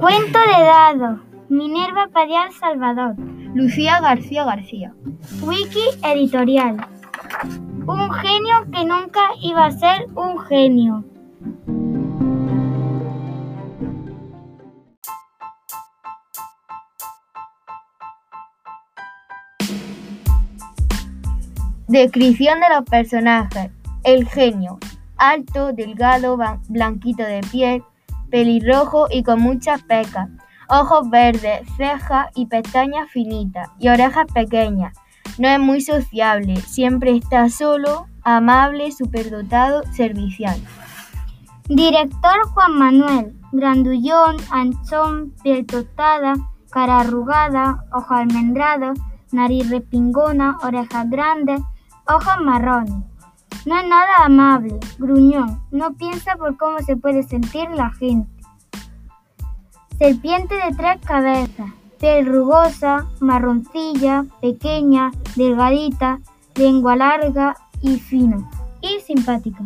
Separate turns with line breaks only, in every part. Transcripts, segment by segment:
Cuento de Dado. Minerva Padial Salvador.
Lucía García García.
Wiki editorial. Un genio que nunca iba a ser un genio.
Descripción de los personajes. El genio. Alto, delgado, blanquito de piel, pelirrojo y con muchas pecas. Ojos verdes, cejas y pestañas finitas y orejas pequeñas. No es muy sociable, siempre está solo, amable, superdotado, servicial.
Director Juan Manuel. Grandullón, anchón, piel tostada, cara arrugada, ojos almendrados, nariz respingona, orejas grandes, ojos marrones. No es nada amable, gruñón, no piensa por cómo se puede sentir la gente. Serpiente de tres cabezas, piel rugosa, marroncilla, pequeña, delgadita, lengua larga y fina, y simpática.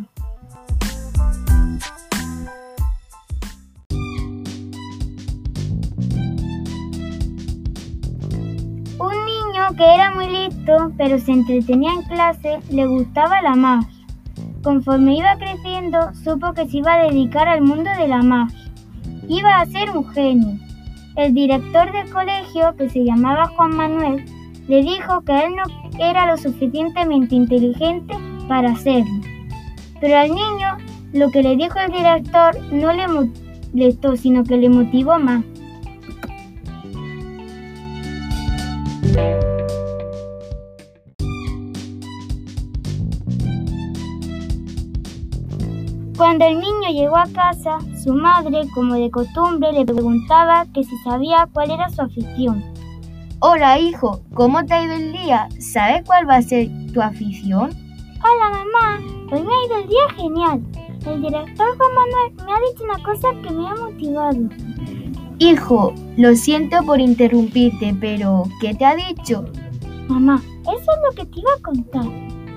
Que era muy listo, pero se entretenía en clase, le gustaba la magia. Conforme iba creciendo, supo que se iba a dedicar al mundo de la magia. Iba a ser un genio. El director del colegio, que se llamaba Juan Manuel, le dijo que él no era lo suficientemente inteligente para hacerlo. Pero al niño lo que le dijo el director no le molestó, sino que le motivó más. Cuando el niño llegó a casa, su madre, como de costumbre, le preguntaba que si sabía cuál era su afición.
Hola hijo, ¿cómo te ha ido el día? ¿Sabes cuál va a ser tu afición?
Hola mamá, hoy me ha ido el día genial. El director Juan Manuel me ha dicho una cosa que me ha motivado.
Hijo, lo siento por interrumpirte, pero ¿qué te ha dicho?
Mamá, eso es lo que te iba a contar.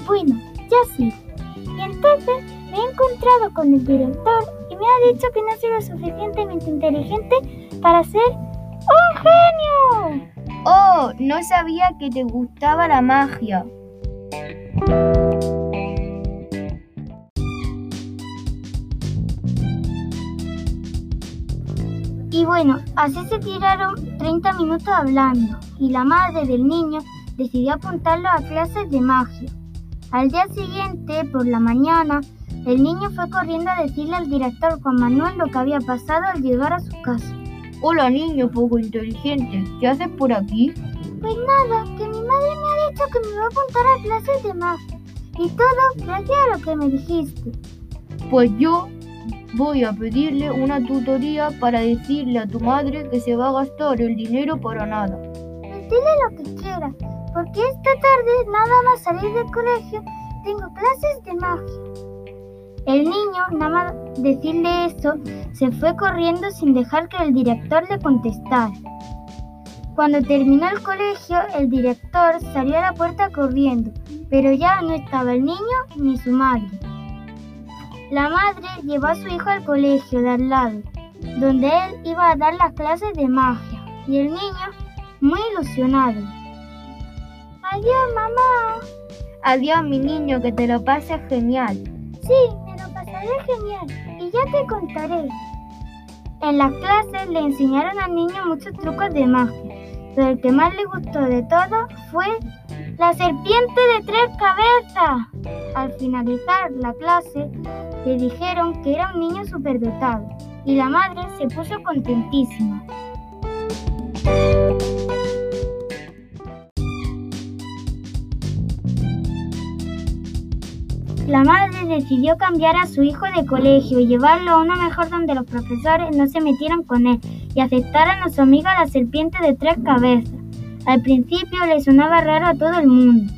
Bueno, ya sí. Y entonces me he encontrado con el director y me ha dicho que no soy lo suficientemente inteligente para ser un genio.
Oh, no sabía que te gustaba la magia.
Y bueno, así se tiraron 30 minutos hablando y la madre del niño decidió apuntarlo a clases de magia. Al día siguiente, por la mañana, el niño fue corriendo a decirle al director Juan Manuel lo que había pasado al llegar a su casa.
Hola niño poco inteligente, ¿qué haces por aquí?
Pues nada, que mi madre me ha dicho que me va a apuntar a clases de magia. Y todo gracias a lo que me dijiste.
Pues yo voy a pedirle una tutoría para decirle a tu madre que se va a gastar el dinero para nada.
Pues dile lo que quieras, porque esta tarde nada más salir del colegio tengo clases de magia. El niño, nada más decirle eso, se fue corriendo sin dejar que el director le contestara. Cuando terminó el colegio, el director salió a la puerta corriendo, pero ya no estaba el niño ni su madre. La madre llevó a su hijo al colegio de al lado, donde él iba a dar las clases de magia, y el niño, muy ilusionado. Adiós, mamá.
Adiós, mi niño, que te lo pases genial.
Sí, genial, y ya te contaré. En las clases le enseñaron al niño muchos trucos de magia, pero el que más le gustó de todo fue la serpiente de tres cabezas. Al finalizar la clase, le dijeron que era un niño superdotado y la madre se puso contentísima. La madre decidió cambiar a su hijo de colegio y llevarlo a uno mejor donde los profesores no se metieran con él y aceptaran a su amiga la serpiente de tres cabezas. Al principio le sonaba raro a todo el mundo.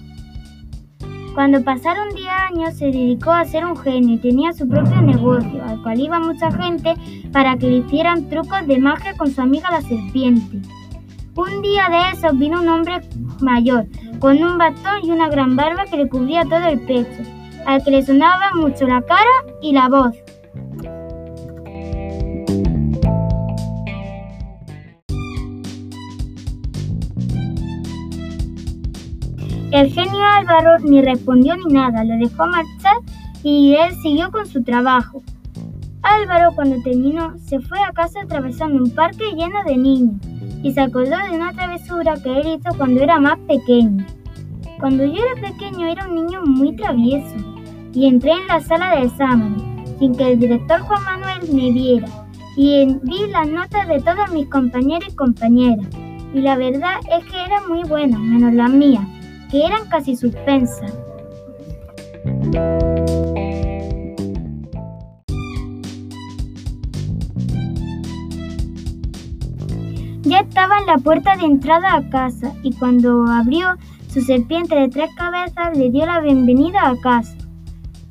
Cuando pasaron 10 años se dedicó a ser un genio y tenía su propio negocio, al cual iba mucha gente para que le hicieran trucos de magia con su amiga la serpiente. Un día de esos vino un hombre mayor, con un bastón y una gran barba que le cubría todo el pecho, al que le sonaba mucho la cara y la voz. El genio Álvaro ni respondió ni nada, lo dejó marchar y él siguió con su trabajo. Álvaro cuando terminó se fue a casa atravesando un parque lleno de niños y se acordó de una travesura que él hizo cuando era más pequeño. Cuando yo era pequeño era un niño muy travieso y entré en la sala de exámenes sin que el director Juan Manuel me viera y vi las notas de todos mis compañeros y compañeras y la verdad es que eran muy buenas, menos las mías, que eran casi suspensas. Ya estaba en la puerta de entrada a casa y cuando abrió, su serpiente de tres cabezas le dio la bienvenida a casa.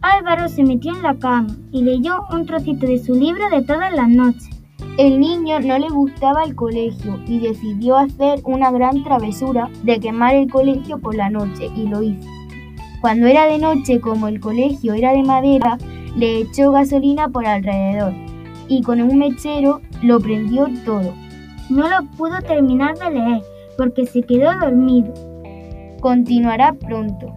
Álvaro se metió en la cama y leyó un trocito de su libro de todas las noches.
El niño no le gustaba el colegio y decidió hacer una gran travesura de quemar el colegio por la noche y lo hizo. Cuando era de noche, como el colegio era de madera, le echó gasolina por alrededor y con un mechero lo prendió todo.
No lo pudo terminar de leer porque se quedó dormido.
Continuará pronto.